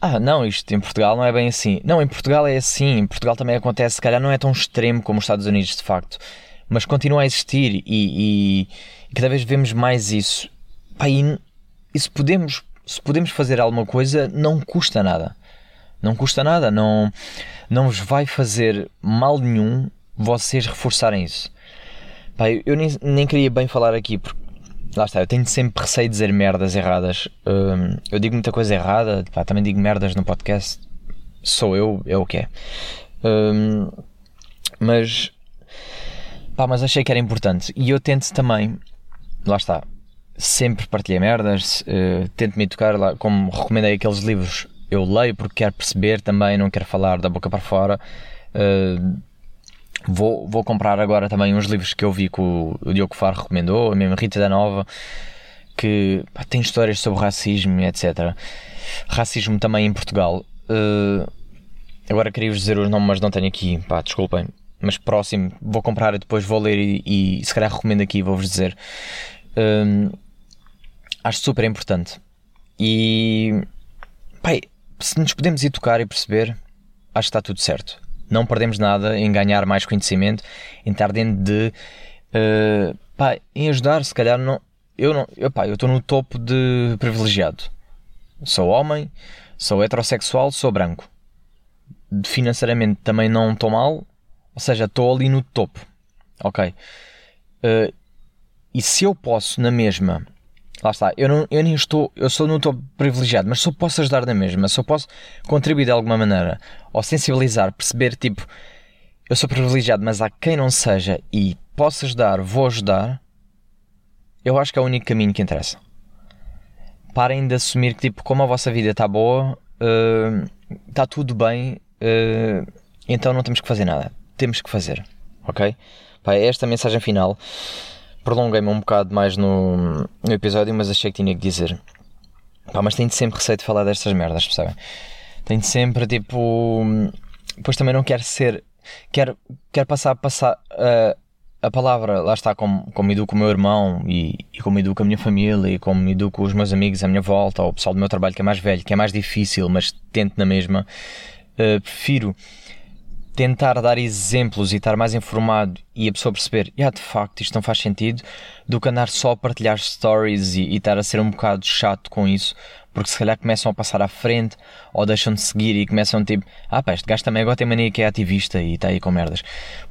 ah, não, isto em Portugal não é bem assim. Não, em Portugal é assim. Em Portugal também acontece, se calhar não é tão extremo como os Estados Unidos, de facto, mas continua a existir e, e, e cada vez vemos mais isso. Pá, e, e se podemos, se podemos fazer alguma coisa, não custa nada. Não custa nada, não, não vos vai fazer mal nenhum vocês reforçarem isso. Pá, eu nem, nem queria bem falar aqui porque Lá está, eu tenho sempre receio de dizer merdas erradas. Um, eu digo muita coisa errada, pá, também digo merdas no podcast. Sou eu, é o que é. Um, mas, pá, mas achei que era importante. E eu tento também, lá está, sempre partilhei merdas, uh, tento me educar, lá, como recomendei aqueles livros, eu leio porque quero perceber também, não quero falar da boca para fora. Uh, Vou, vou comprar agora também uns livros que eu vi que o, Diogo Faro recomendou, a mesma Rita da Nova, que pá, tem histórias sobre racismo etc. Racismo também em Portugal. Uh, agora queria-vos dizer os nomes, mas não tenho aqui, pá, desculpem. Mas próximo, vou comprar e depois vou ler e, e se calhar recomendo aqui, vou-vos dizer. Uh, acho super importante. E se nos podemos educar e perceber, acho que está tudo certo não perdemos nada em ganhar mais conhecimento, em estar dentro de. Uh, pá, em ajudar, se calhar não. Eu não. Eu, pá, eu estou no topo de privilegiado. Sou homem, sou heterossexual, sou branco. Financeiramente também não estou mal, ou seja, estou ali no topo. Ok. Uh, e se eu posso, na mesma, lá está, eu, não, eu nem estou, eu sou não estou privilegiado, mas só posso ajudar na mesma, só posso contribuir de alguma maneira, ou sensibilizar, perceber, tipo, eu sou privilegiado, mas há quem não seja e posso ajudar, vou ajudar, eu acho que é o único caminho que interessa. Parem de assumir que, tipo, como a vossa vida está boa, uh, está tudo bem, uh, então não temos que fazer nada. Temos que fazer, ok? Pá, é esta mensagem final. Prolonguei-me um bocado mais no, no, episódio, mas achei que tinha que dizer. Pá, mas tenho sempre receio de falar destas merdas, percebem? Tenho sempre, tipo. Depois também não quero ser. Quero, quero passar, passar uh, a palavra, lá está, como, como educo o meu irmão e, e como educo a minha família e como educo os meus amigos à minha volta, ou o pessoal do meu trabalho que é mais velho, que é mais difícil, mas tento na mesma. Uh, prefiro tentar dar exemplos e estar mais informado e a pessoa perceber, yeah, de facto isto não faz sentido, do que andar só a partilhar stories e, e estar a ser um bocado chato com isso, porque se calhar começam a passar à frente ou deixam de seguir e começam tipo, ah pá, este gajo também agora tem mania que é ativista e está aí com merdas.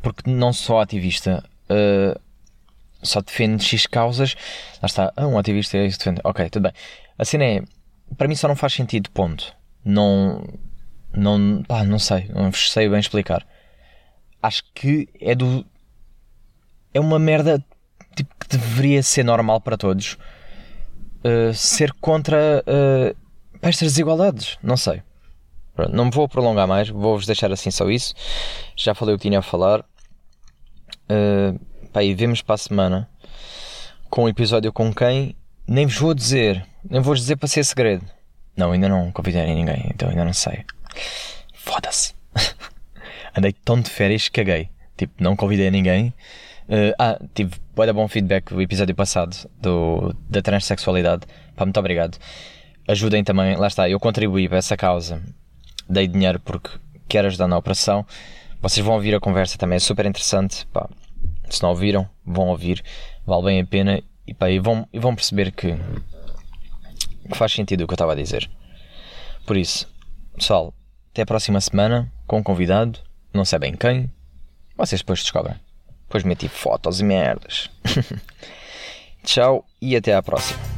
Porque não só ativista, uh, só defende X causas. Lá está, ah, um ativista é isso defende. Ok, tudo bem. A cena é, para mim só não faz sentido, ponto. Não, não, pá, não sei, não sei bem explicar. Acho que é do. É uma merda tipo, que deveria ser normal para todos. Uh, ser contra uh, estas desigualdades. Não sei. Pronto, não me vou prolongar mais, vou-vos deixar assim só isso. Já falei o que tinha a falar. Uh, pá, e vemos para a semana com um episódio com quem nem vos vou dizer, nem vou dizer para ser segredo. Não, ainda não convidei ninguém, então ainda não sei. Foda-se. Andei tão de férias que caguei. Tipo, não convidei ninguém. Uh, ah, tive bem bom feedback do episódio passado do, da transexualidade. Pá, muito obrigado. Ajudem também, lá está, eu contribuí para essa causa. Dei dinheiro porque quero ajudar na operação. Vocês vão ouvir a conversa também, é super interessante. Pá, se não ouviram, vão ouvir, vale bem a pena e, pá, e, vão, e vão perceber que, que faz sentido o que eu estava a dizer. Por isso, pessoal, até a próxima semana com um convidado, não sei bem quem, vocês depois descobrem. Depois meti fotos e merdas. Tchau e até à próxima.